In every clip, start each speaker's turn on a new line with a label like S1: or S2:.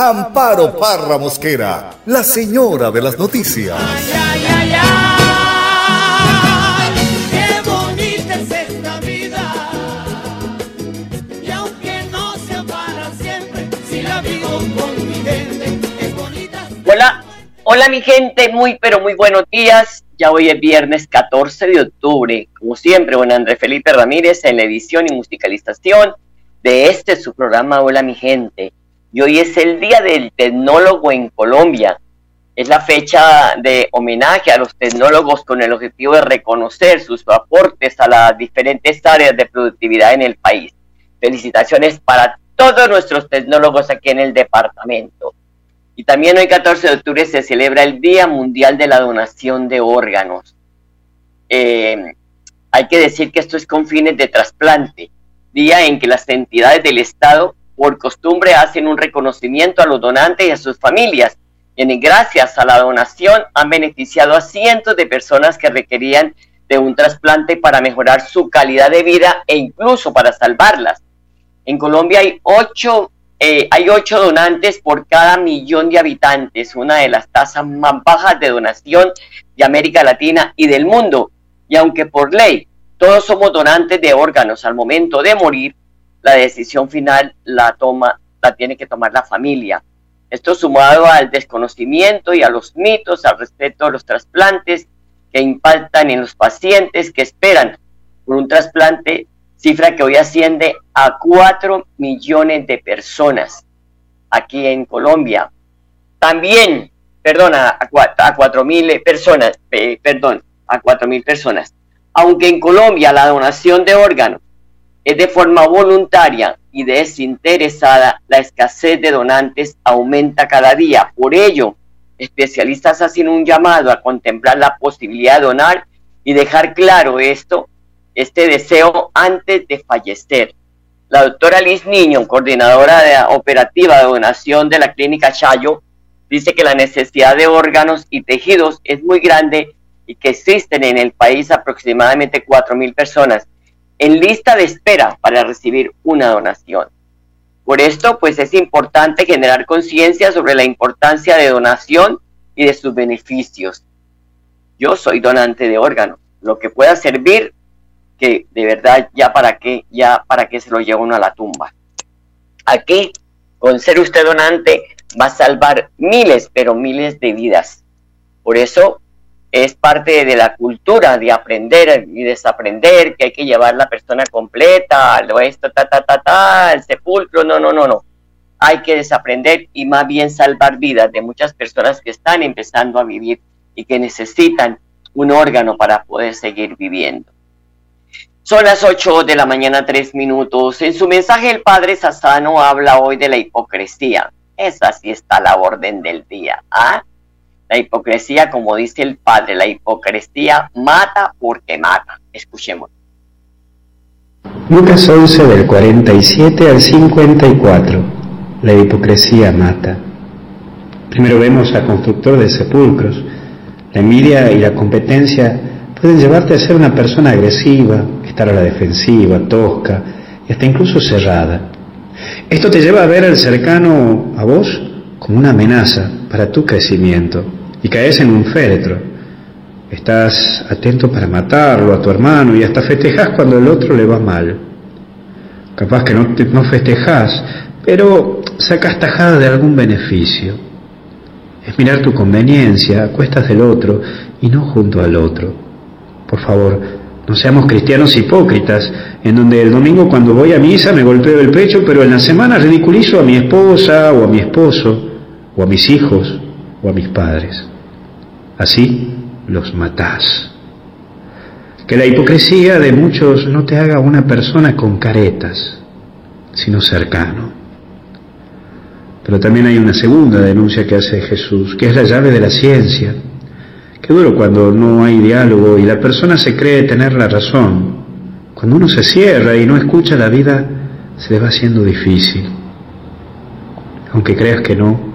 S1: Amparo Parra Mosquera, la señora de las noticias.
S2: Ay, ay, ay, qué bonita es esta vida. Y aunque no sea para siempre, si la vivo con mi gente, es bonita.
S3: Hola, hola mi gente, muy pero muy buenos días. Ya hoy es viernes 14 de octubre. Como siempre, bueno, Andrés Felipe Ramírez en la edición y musicalización de este su programa Hola mi gente y hoy es el Día del Tecnólogo en Colombia. Es la fecha de homenaje a los tecnólogos con el objetivo de reconocer sus aportes a las diferentes áreas de productividad en el país. Felicitaciones para todos nuestros tecnólogos aquí en el departamento. Y también hoy 14 de octubre se celebra el Día Mundial de la Donación de Órganos. Eh, hay que decir que esto es con fines de trasplante, día en que las entidades del Estado por costumbre hacen un reconocimiento a los donantes y a sus familias, y gracias a la donación han beneficiado a cientos de personas que requerían de un trasplante para mejorar su calidad de vida e incluso para salvarlas. En Colombia hay ocho, eh, hay ocho donantes por cada millón de habitantes, una de las tasas más bajas de donación de América Latina y del mundo. Y aunque por ley todos somos donantes de órganos al momento de morir, la decisión final la toma, la tiene que tomar la familia. Esto sumado al desconocimiento y a los mitos al respecto a los trasplantes que impactan en los pacientes que esperan por un trasplante, cifra que hoy asciende a 4 millones de personas aquí en Colombia. También, perdona, a 4 mil personas, perdón, a 4 mil personas. Aunque en Colombia la donación de órganos es de forma voluntaria y desinteresada, la escasez de donantes aumenta cada día. Por ello, especialistas hacen un llamado a contemplar la posibilidad de donar y dejar claro esto, este deseo antes de fallecer. La doctora Liz Niño, coordinadora de operativa de donación de la clínica Chayo, dice que la necesidad de órganos y tejidos es muy grande y que existen en el país aproximadamente 4.000 personas en lista de espera para recibir una donación. Por esto, pues es importante generar conciencia sobre la importancia de donación y de sus beneficios. Yo soy donante de órganos, lo que pueda servir, que de verdad ya para qué, ya para qué se lo lleva uno a la tumba. Aquí, con ser usted donante, va a salvar miles, pero miles de vidas. Por eso, es parte de la cultura de aprender y desaprender, que hay que llevar la persona completa, lo esto, ta, ta, ta, ta, el sepulcro, no, no, no, no. Hay que desaprender y más bien salvar vidas de muchas personas que están empezando a vivir y que necesitan un órgano para poder seguir viviendo. Son las 8 de la mañana, 3 minutos. En su mensaje el padre Sassano habla hoy de la hipocresía. Esa sí está la orden del día. ¿ah? La hipocresía, como dice el Padre, la hipocresía mata porque mata. Escuchemos.
S4: Lucas 11 del 47 al 54. La hipocresía mata. Primero vemos al constructor de sepulcros. La envidia y la competencia pueden llevarte a ser una persona agresiva, estar a la defensiva, tosca y hasta incluso cerrada. Esto te lleva a ver al cercano a vos como una amenaza para tu crecimiento y caes en un féretro. Estás atento para matarlo a tu hermano y hasta festejas cuando el otro le va mal. Capaz que no, no festejas, pero sacas tajada de algún beneficio. Es mirar tu conveniencia cuestas del otro y no junto al otro. Por favor, no seamos cristianos hipócritas, en donde el domingo cuando voy a misa me golpeo el pecho, pero en la semana ridiculizo a mi esposa o a mi esposo o a mis hijos o a mis padres. Así los matás. Que la hipocresía de muchos no te haga una persona con caretas, sino cercano. Pero también hay una segunda denuncia que hace Jesús, que es la llave de la ciencia. Qué duro cuando no hay diálogo y la persona se cree tener la razón. Cuando uno se cierra y no escucha la vida, se le va haciendo difícil. Aunque creas que no.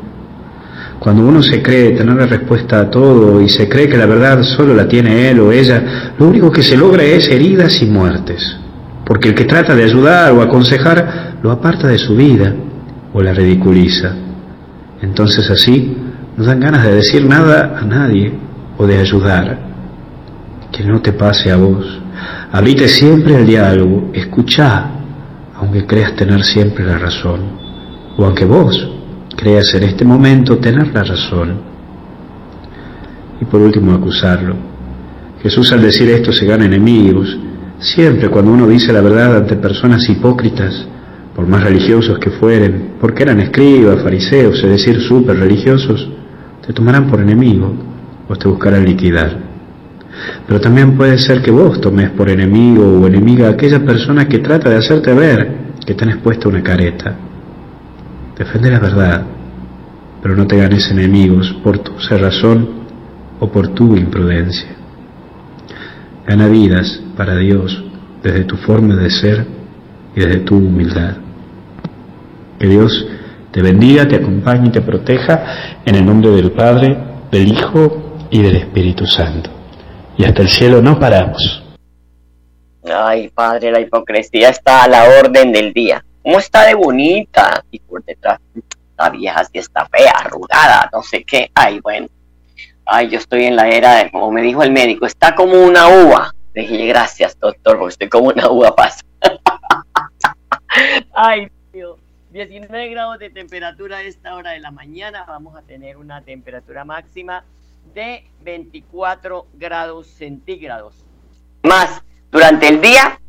S4: Cuando uno se cree tener la respuesta a todo y se cree que la verdad solo la tiene él o ella, lo único que se logra es heridas y muertes. Porque el que trata de ayudar o aconsejar lo aparta de su vida o la ridiculiza. Entonces así no dan ganas de decir nada a nadie o de ayudar. Que no te pase a vos. Abrite siempre al diálogo, escucha, aunque creas tener siempre la razón, o aunque vos creas en este momento tener la razón. Y por último, acusarlo. Jesús al decir esto se gana enemigos. Siempre cuando uno dice la verdad ante personas hipócritas, por más religiosos que fueren, porque eran escribas, fariseos, es decir, súper religiosos, te tomarán por enemigo o te buscarán liquidar. Pero también puede ser que vos tomes por enemigo o enemiga a aquella persona que trata de hacerte ver que tenés puesta una careta. Defende la verdad, pero no te ganes enemigos por tu cerrazón o por tu imprudencia. Gana vidas para Dios desde tu forma de ser y desde tu humildad. Que Dios te bendiga, te acompañe y te proteja en el nombre del Padre, del Hijo y del Espíritu Santo. Y hasta el cielo no paramos.
S3: Ay, padre, la hipocresía está a la orden del día. ¿Cómo está de bonita? Y por detrás, está vieja, si está fea, arrugada, no sé qué. Ay, bueno. Ay, yo estoy en la era de, como me dijo el médico, está como una uva. Le dije, gracias, doctor, porque estoy como una uva pasa. Ay, Dios. 19 grados de temperatura a esta hora de la mañana. Vamos a tener una temperatura máxima de 24 grados centígrados. Más, durante el día,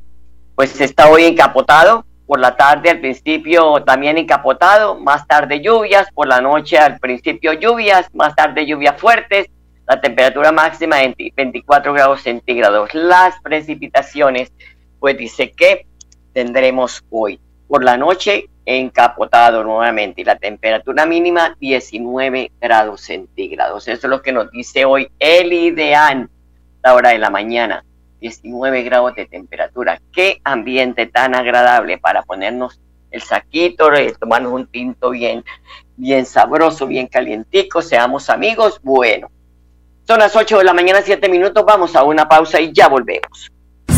S3: pues está hoy encapotado. Por la tarde al principio también encapotado. Más tarde lluvias. Por la noche al principio lluvias. Más tarde lluvias fuertes. La temperatura máxima de 24 grados centígrados. Las precipitaciones, pues dice que tendremos hoy. Por la noche encapotado nuevamente y la temperatura mínima 19 grados centígrados. Eso es lo que nos dice hoy el ideal, la hora de la mañana. 19 grados de temperatura. Qué ambiente tan agradable para ponernos el saquito, tomarnos un tinto bien, bien sabroso, bien calientico, seamos amigos. Bueno, son las 8 de la mañana, 7 minutos, vamos a una pausa y ya volvemos.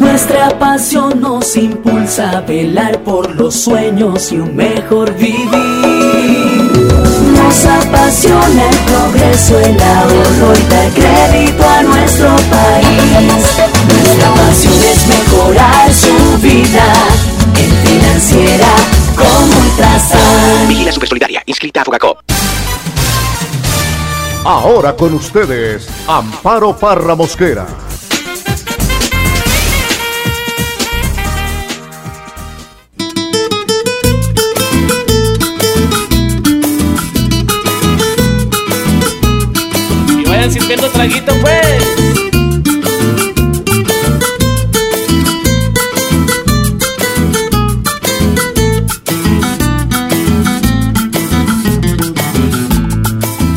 S5: Nuestra pasión nos impulsa a velar por los sueños y un mejor vivir. Nos apasiona el progreso, el ahorro y dar crédito a nuestro país. Nuestra pasión es mejorar su vida en financiera como Ultrasan.
S6: Vigila Supersolidaria, inscrita a Fogacop.
S1: Ahora con ustedes, Amparo Parra Mosquera.
S7: Vayan sirviendo traguito, pues.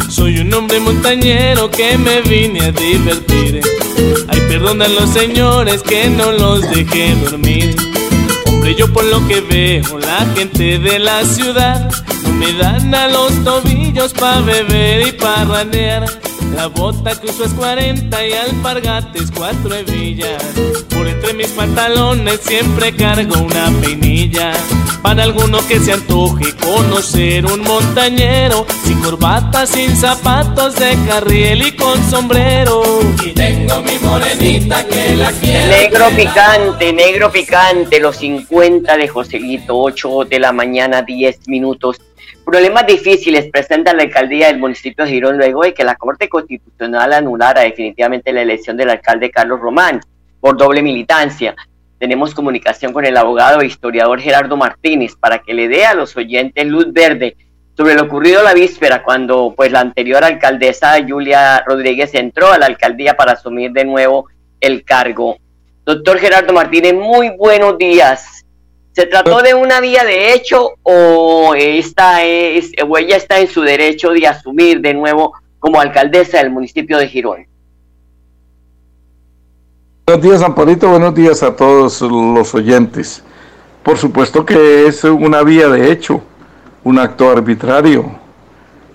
S7: Soy un hombre montañero que me vine a divertir. Ay, perdonan los señores que no los dejé dormir. Hombre, yo por lo que veo, la gente de la ciudad no me dan a los tobillos pa' beber y pa' ranear. La bota que uso es 40 y alpargates cuatro hebillas. Por entre mis pantalones siempre cargo una peinilla. Para alguno que se antoje conocer un montañero, sin corbata, sin zapatos de carriel y con sombrero. Y tengo mi morenita que la quiere.
S3: Negro picante, negro picante, los 50 de Joselito, 8 de la mañana, 10 minutos. Problemas difíciles presenta la alcaldía del municipio de Girón luego de que la Corte Constitucional anulara definitivamente la elección del alcalde Carlos Román por doble militancia. Tenemos comunicación con el abogado e historiador Gerardo Martínez para que le dé a los oyentes luz verde sobre lo ocurrido la víspera cuando pues la anterior alcaldesa Julia Rodríguez entró a la alcaldía para asumir de nuevo el cargo. Doctor Gerardo Martínez, muy buenos días. ¿Se trató de una vía de hecho o, esta es, ella está en su derecho de asumir de nuevo como alcaldesa del municipio de Girón?
S8: Buenos días, Amparito. Buenos días a todos los oyentes. Por supuesto que es una vía de hecho, un acto arbitrario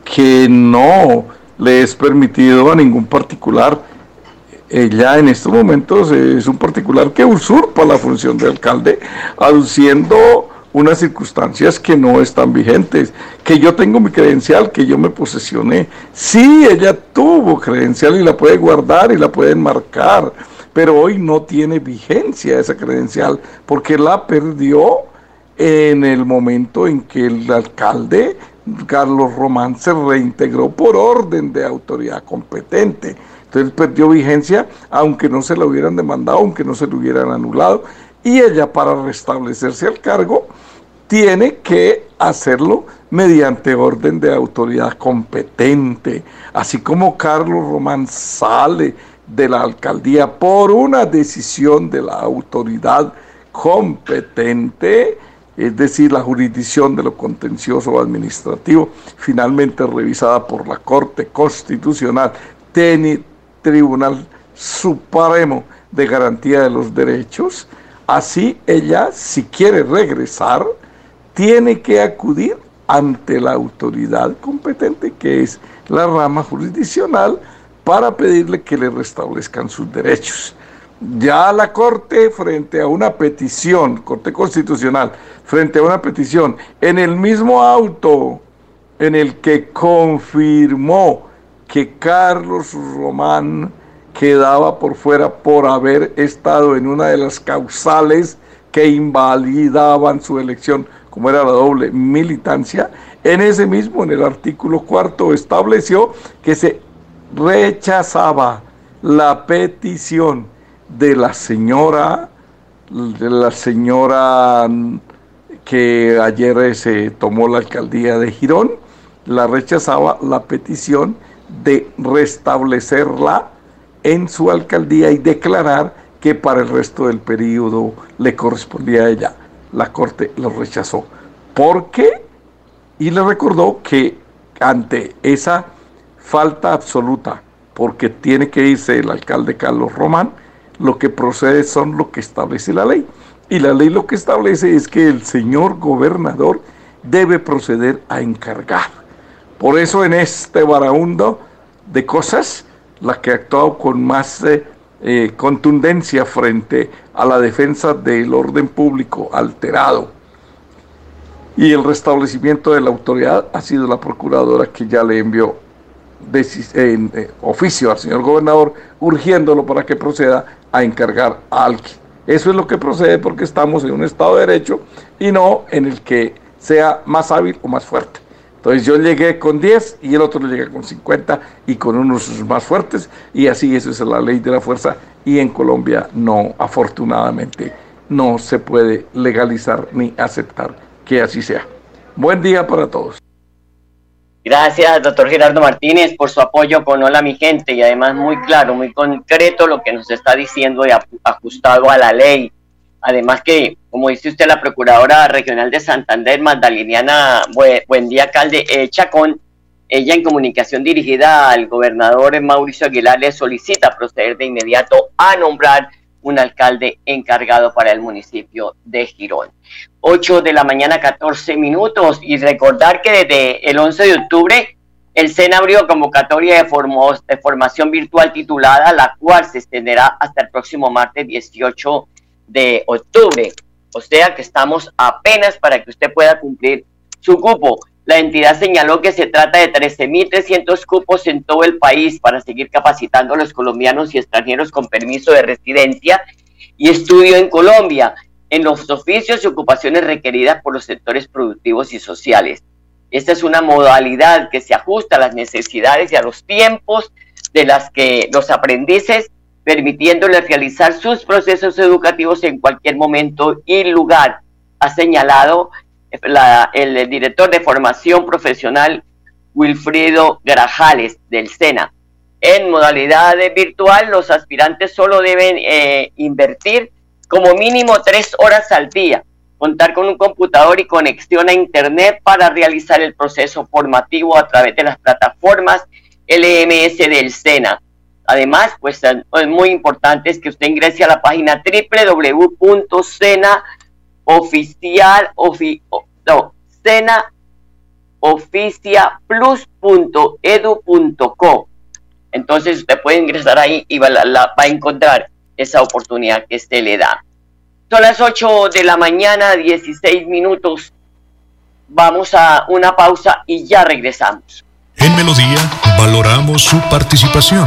S8: que no le es permitido a ningún particular ella en estos momentos es un particular que usurpa la función de alcalde, aduciendo unas circunstancias que no están vigentes, que yo tengo mi credencial, que yo me posesioné. Sí, ella tuvo credencial y la puede guardar y la pueden marcar, pero hoy no tiene vigencia esa credencial porque la perdió en el momento en que el alcalde Carlos Román se reintegró por orden de autoridad competente. Entonces perdió vigencia, aunque no se la hubieran demandado, aunque no se lo hubieran anulado. Y ella, para restablecerse al cargo, tiene que hacerlo mediante orden de autoridad competente. Así como Carlos Román sale de la alcaldía por una decisión de la autoridad competente, es decir, la jurisdicción de lo contencioso administrativo, finalmente revisada por la Corte Constitucional, tiene, Tribunal Supremo de Garantía de los Derechos, así ella, si quiere regresar, tiene que acudir ante la autoridad competente, que es la rama jurisdiccional, para pedirle que le restablezcan sus derechos. Ya la Corte, frente a una petición, Corte Constitucional, frente a una petición, en el mismo auto en el que confirmó que Carlos Román quedaba por fuera por haber estado en una de las causales que invalidaban su elección, como era la doble militancia, en ese mismo, en el artículo cuarto, estableció que se rechazaba la petición de la señora, de la señora que ayer se tomó la alcaldía de Girón, la rechazaba la petición de restablecerla en su alcaldía y declarar que para el resto del periodo le correspondía a ella. La Corte lo rechazó. ¿Por qué? Y le recordó que ante esa falta absoluta, porque tiene que irse el alcalde Carlos Román, lo que procede son lo que establece la ley. Y la ley lo que establece es que el señor gobernador debe proceder a encargar por eso en este baraundo de cosas, la que ha actuado con más eh, eh, contundencia frente a la defensa del orden público alterado y el restablecimiento de la autoridad ha sido la procuradora que ya le envió en, eh, oficio al señor gobernador urgiéndolo para que proceda a encargar a alguien. Eso es lo que procede porque estamos en un Estado de Derecho y no en el que sea más hábil o más fuerte. Entonces yo llegué con 10 y el otro llega con 50 y con unos más fuertes y así eso es la ley de la fuerza y en Colombia no, afortunadamente, no se puede legalizar ni aceptar que así sea. Buen día para todos.
S3: Gracias, doctor Gerardo Martínez, por su apoyo con Hola mi gente y además muy claro, muy concreto lo que nos está diciendo y ajustado a la ley. Además que, como dice usted, la Procuradora Regional de Santander, Magdaleniana Buendía Calde eh, Chacón, ella en comunicación dirigida al gobernador Mauricio Aguilar le solicita proceder de inmediato a nombrar un alcalde encargado para el municipio de Girón. 8 de la mañana, 14 minutos. Y recordar que desde el 11 de octubre el SENA abrió convocatoria de, de, formación virtual titulada, la cual se extenderá hasta el próximo martes 18 de octubre. O sea que estamos apenas para que usted pueda cumplir su cupo. La entidad señaló que se trata de 13.300 cupos en todo el país para seguir capacitando a los colombianos y extranjeros con permiso de residencia y estudio en Colombia en los oficios y ocupaciones requeridas por los sectores productivos y sociales. Esta es una modalidad que se ajusta a las necesidades y a los tiempos de las que los aprendices, permitiéndoles realizar sus procesos educativos en cualquier momento y lugar, ha señalado el director de formación profesional Wilfrido Grajales del SENA. En modalidad virtual, los aspirantes solo deben eh, invertir como mínimo tres horas al día, contar con un computador y conexión a Internet para realizar el proceso formativo a través de las plataformas LMS del SENA. Además, pues es muy importante es que usted ingrese a la página senaoficiaplus.edu.co. Entonces usted puede ingresar ahí y va, va a encontrar esa oportunidad que este le da. Son las 8 de la mañana, 16 minutos. Vamos a una pausa y ya regresamos.
S9: En Melodía valoramos su participación.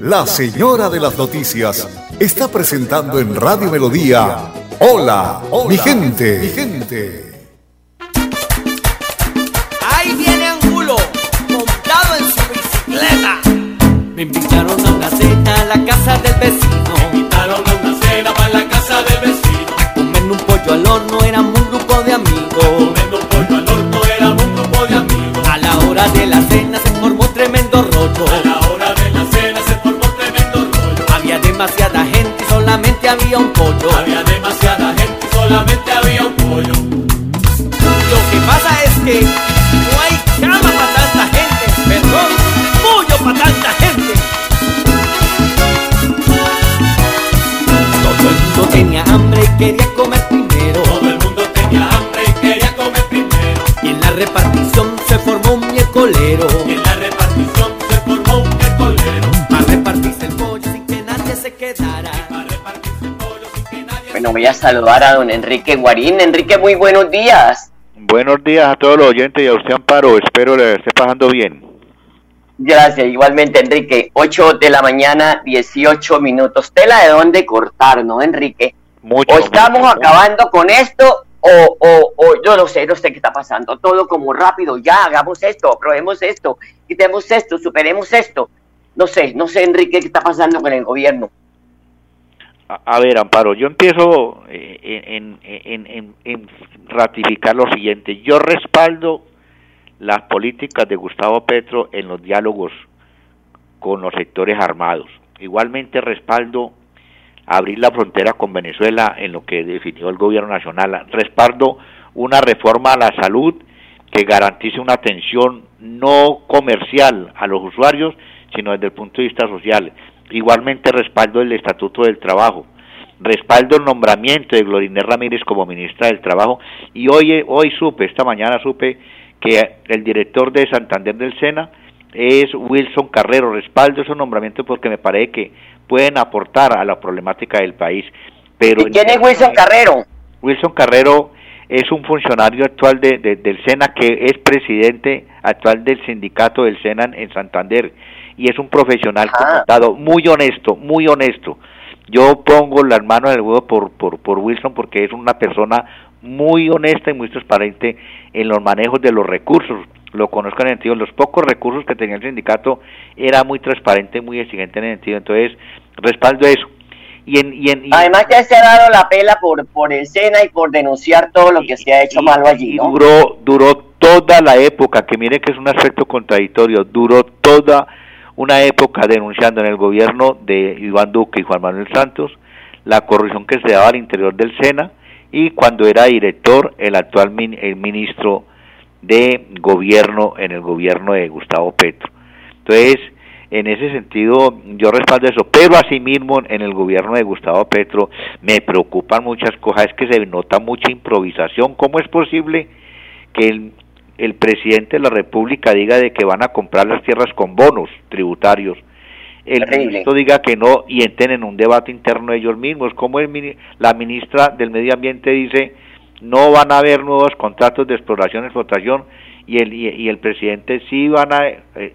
S1: la señora de las noticias, está presentando en Radio Melodía. Hola, mi gente. Mi gente.
S2: Ahí viene Angulo, montado en su bicicleta.
S10: Me invitaron a una cena a la casa del vecino.
S2: Me invitaron a una cena para la casa del vecino.
S10: A comer un pollo al horno, éramos un solamente había un pollo.
S2: Había demasiada gente solamente había un pollo.
S10: Lo que pasa es que no hay cama para tanta gente, perdón, pollo para tanta gente. Todo el mundo tenía hambre y quería
S3: saludar a don Enrique Guarín. Enrique, muy buenos días.
S11: Buenos días a todos los oyentes y a usted, Amparo. Espero le esté pasando bien.
S3: Gracias, igualmente, Enrique. 8 de la mañana, 18 minutos. Tela de dónde cortar, ¿no, Enrique?
S11: Mucho.
S3: o estamos
S11: mucho.
S3: acabando con esto, o, o, o yo no sé, no sé qué está pasando. Todo como rápido, ya, hagamos esto, aprobemos esto, quitemos esto, superemos esto. No sé, no sé, Enrique, qué está pasando con el gobierno.
S11: A, ver, Amparo, yo empiezo eh, en, en, en, en ratificar lo siguiente. Yo respaldo las políticas de Gustavo Petro en los diálogos con los sectores armados. Igualmente respaldo abrir la frontera con Venezuela en lo que definió el gobierno nacional. Respaldo una reforma a la salud que garantice una atención no comercial a los usuarios, sino desde el punto de vista social. Igualmente respaldo el Estatuto del Trabajo, respaldo el nombramiento de Glorinés Ramírez como ministra del Trabajo y hoy, hoy supe, esta mañana supe que el director de Santander del SENA es Wilson Carrero, respaldo esos nombramientos porque me parece que pueden aportar a la problemática del país. Pero
S3: ¿Y quién es Wilson Carrero?
S11: Wilson Carrero es un funcionario actual de, de- del SENA que es presidente actual del sindicato del SENA en, en Santander y es un profesional contado muy honesto, muy honesto. Yo pongo las manos en el huevo por, por, por Wilson porque es una persona muy honesta y muy transparente en los manejos de los recursos. Lo conozco en el sentido, los pocos recursos que tenía el sindicato era muy transparente, muy exigente en el sentido. Entonces, respaldo eso. Y en, y en,
S3: Además ya se ha dado la pela por, por el SENA y por denunciar todo lo que se ha hecho malo allí. ¿no?
S11: duró, duró toda la época, que mire que es un aspecto contradictorio, duró toda una época denunciando en el gobierno de Iván Duque y Juan Manuel Santos la corrupción que se daba al interior del SENA y cuando era director el actual el ministro de gobierno en el gobierno de Gustavo Petro. Entonces, en ese sentido, yo respaldo eso, pero asimismo en el gobierno de Gustavo Petro me preocupan muchas cosas, es que se nota mucha improvisación. ¿Cómo es posible que el, el presidente de la República diga de que van a comprar las tierras con bonos tributarios? El ministro diga que no y entren en un debate interno ellos mismos. Como el, la ministra del Medio Ambiente dice no van a haber nuevos contratos de exploración y explotación y el, y, el presidente sí van a... Eh,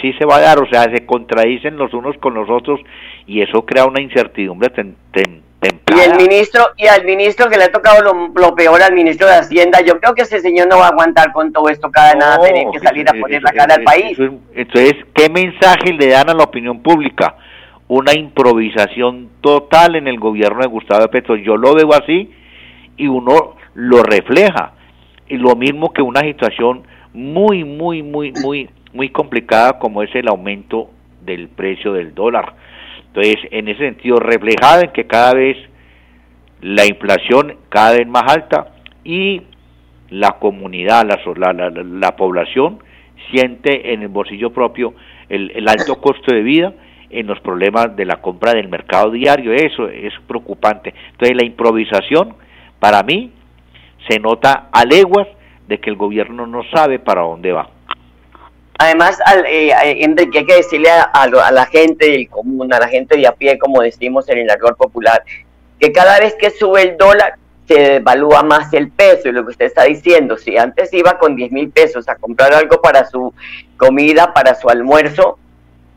S11: sí se va a dar, o sea, se contradicen los unos con los otros y eso crea una incertidumbre temprana.
S3: Y el ministro, y al ministro que le ha tocado lo, peor al ministro de Hacienda, yo creo que ese señor no va a aguantar con todo esto cada nada, tener que salir a poner la cara al país.
S11: entonces, ¿qué mensaje le dan a la opinión pública? Una improvisación total en el gobierno de Gustavo Petro. Yo lo veo así y uno lo refleja. Y lo mismo que una situación muy, muy, muy, muy muy complicada como es el aumento del precio del dólar. Entonces, en ese sentido, reflejado en que cada vez la inflación cada vez más alta y la comunidad, la, la, la, población siente en el bolsillo propio el, el, alto costo de vida en los problemas de la compra del mercado diario. Eso es preocupante. Entonces, la improvisación, para mí, se nota a leguas de que el gobierno no sabe para dónde va.
S3: Además, al, eh, Enrique, hay que decirle a, la gente del común, a la gente de a pie, como decimos en el argot popular, que cada vez que sube el dólar, se devalúa más el peso. Y lo que usted está diciendo, si antes iba con 10 mil pesos a comprar algo para su comida, para su almuerzo,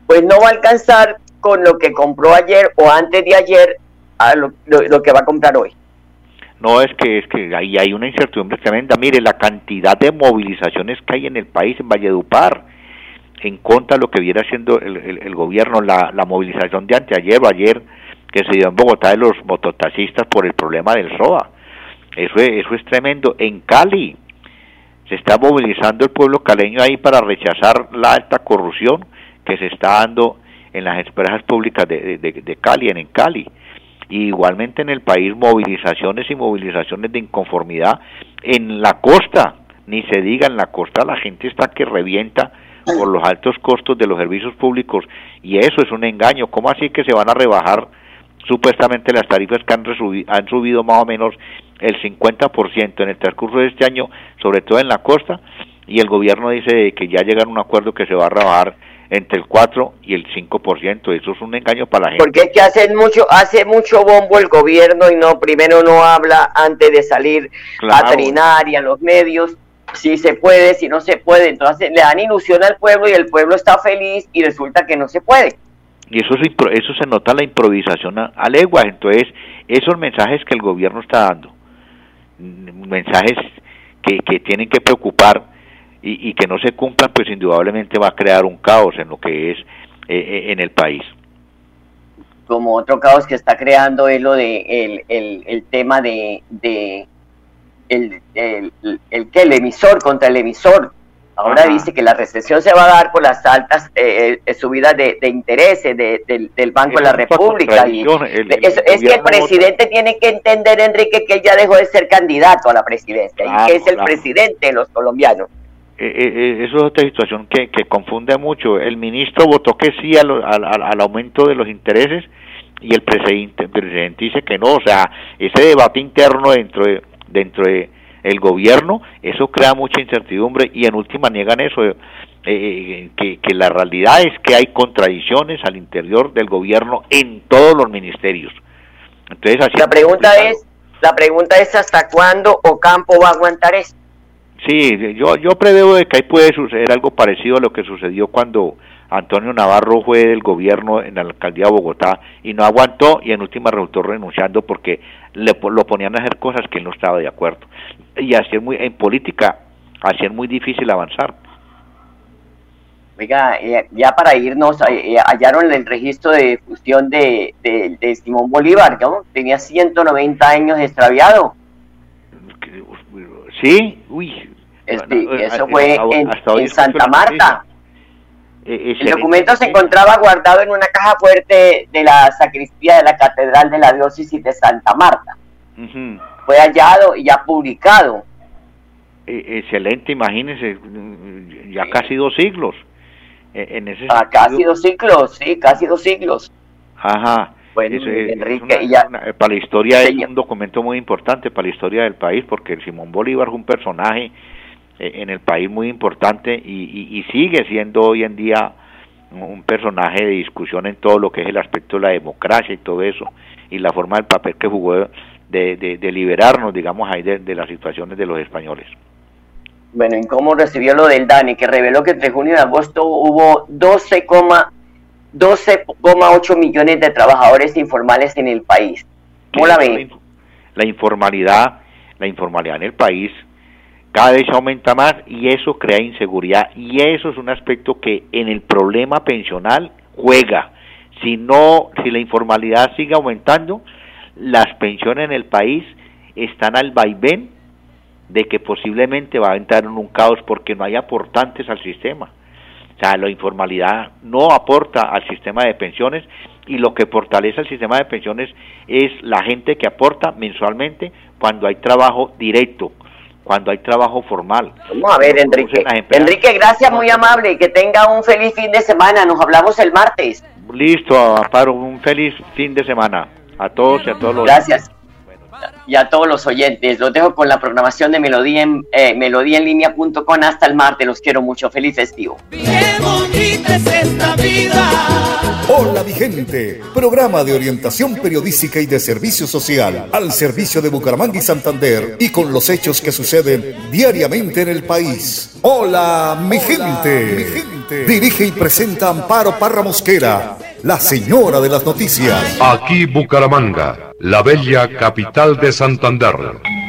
S3: pues no va a alcanzar con lo que compró ayer o antes de ayer a lo que va a comprar hoy.
S11: No, es que es que ahí hay una incertidumbre tremenda. Mire, la cantidad de movilizaciones que hay en el país, en Valledupar, en contra de lo que viera haciendo el, el, gobierno, la, la, movilización de anteayer o ayer que se dio en Bogotá de los mototaxistas por el problema del SOA. Eso es, eso es tremendo. En Cali se está movilizando el pueblo caleño ahí para rechazar la alta corrupción que se está dando en las empresas públicas de, de, de Cali, en, en Cali. Y igualmente en el país movilizaciones y movilizaciones de inconformidad en la costa, ni se diga en la costa la gente está que revienta por los altos costos de los servicios públicos y eso es un engaño. ¿Cómo así que se van a rebajar supuestamente las tarifas que han, han subido más o menos el 50% en el transcurso de este año, sobre todo en la costa? Y el gobierno dice que ya llegan a un acuerdo que se va a rebajar entre el 4 y el 5%. Eso es un engaño para la gente.
S3: Porque es que hace mucho, hace mucho bombo el gobierno y no primero no habla antes de salir a trinar y a los medios si se puede, si no se puede. Entonces le dan ilusión al pueblo y el pueblo está feliz y resulta que no se puede.
S11: Y eso, eso se nota la improvisación a, leguas. Entonces, esos mensajes que el gobierno está dando, mensajes que, que tienen que preocupar y, y, que no se cumplan, pues indudablemente va a crear un caos en lo que es eh, eh, en el país.
S3: Como otro caos que está creando es lo de el, el, el tema de, de el, el, el, que el emisor contra el emisor. Ahora dice que la recesión se va a dar por las altas eh, eh subidas de, de intereses del, Banco de la República. Y es, que el presidente tiene que entender, Enrique, que él ya dejó de ser candidato a la presidencia y que es el presidente de los colombianos.
S11: Eh, eh, eso es otra situación que, que confunde mucho. El ministro votó que sí al, al, al aumento de los intereses y el presidente, el presidente dice que no. O sea, ese debate interno dentro de dentro de el gobierno, eso crea mucha incertidumbre y en última niegan eso, eh, eh, que, que, la realidad es que hay contradicciones al interior del gobierno en todos los ministerios. Entonces, así
S3: la pregunta es, la pregunta es hasta cuándo Ocampo va a aguantar esto.
S11: Sí, yo, yo preveo que ahí puede suceder algo parecido a lo que sucedió cuando Antonio Navarro fue del gobierno en la alcaldía de Bogotá y no aguantó y en última resultó renunciando porque le, lo ponían a hacer cosas que él no estaba de acuerdo. Y así es muy, en política, así es muy difícil avanzar.
S3: Oiga, eh, ya para irnos, eh, eh, hallaron el registro de fusión de, de, Simón Bolívar, ¿no? Tenía 190 años extraviado.
S11: Sí, uy.
S3: Este, eso fue en, Santa Marta. el documento se encontraba guardado en una caja fuerte de la sacristía de la Catedral de la Diócesis de Santa Marta. Fue hallado y ya publicado.
S11: excelente, imagínense, ya casi dos siglos.
S3: En ese ah, casi dos siglos, sí, casi dos siglos.
S11: Ajá. Bueno, Enrique, ya, para la historia es un documento muy importante para la historia del país porque el Simón Bolívar es un personaje eh, en el país muy importante y, y, sigue siendo hoy en día un personaje de discusión en todo lo que es el aspecto de la democracia y todo eso y la forma del papel que jugó de, de, liberarnos digamos ahí de las situaciones de los españoles.
S3: Bueno, en cómo recibió lo del DANE, que reveló que entre junio y agosto hubo 12,8 millones de trabajadores informales en el país. ¿Cómo la ven?
S11: La informalidad, la informalidad en el país cada vez aumenta más y eso crea inseguridad y eso es un aspecto que en el problema pensional juega. Si no, si la informalidad sigue aumentando, las pensiones en el país están al vaivén de que posiblemente va a entrar en un caos porque no hay aportantes al sistema. Sea, la informalidad no aporta al sistema de pensiones y lo que fortalece al sistema de pensiones es la gente que aporta mensualmente cuando hay trabajo directo, cuando hay trabajo formal.
S3: Vamos a ver, Enrique. Enrique, gracias, muy amable. Que tenga un feliz fin de semana. Nos hablamos el martes.
S11: Listo, Amparo, un feliz fin de semana a todos y a todos los.
S3: Gracias y a todos los oyentes. Los dejo con la programación de Melodía en, eh, melodíaenlínea.com hasta el martes. Los quiero mucho. Feliz festivo.
S1: Hola mi gente, programa de orientación periodística y de servicio social al servicio de Bucaramanga y Santander y con los hechos que suceden diariamente en el país. Hola mi gente. Mi gente. Dirige y presenta Amparo Parra Mosquera, la señora de las noticias.
S9: Aquí Bucaramanga la bella capital de Santander.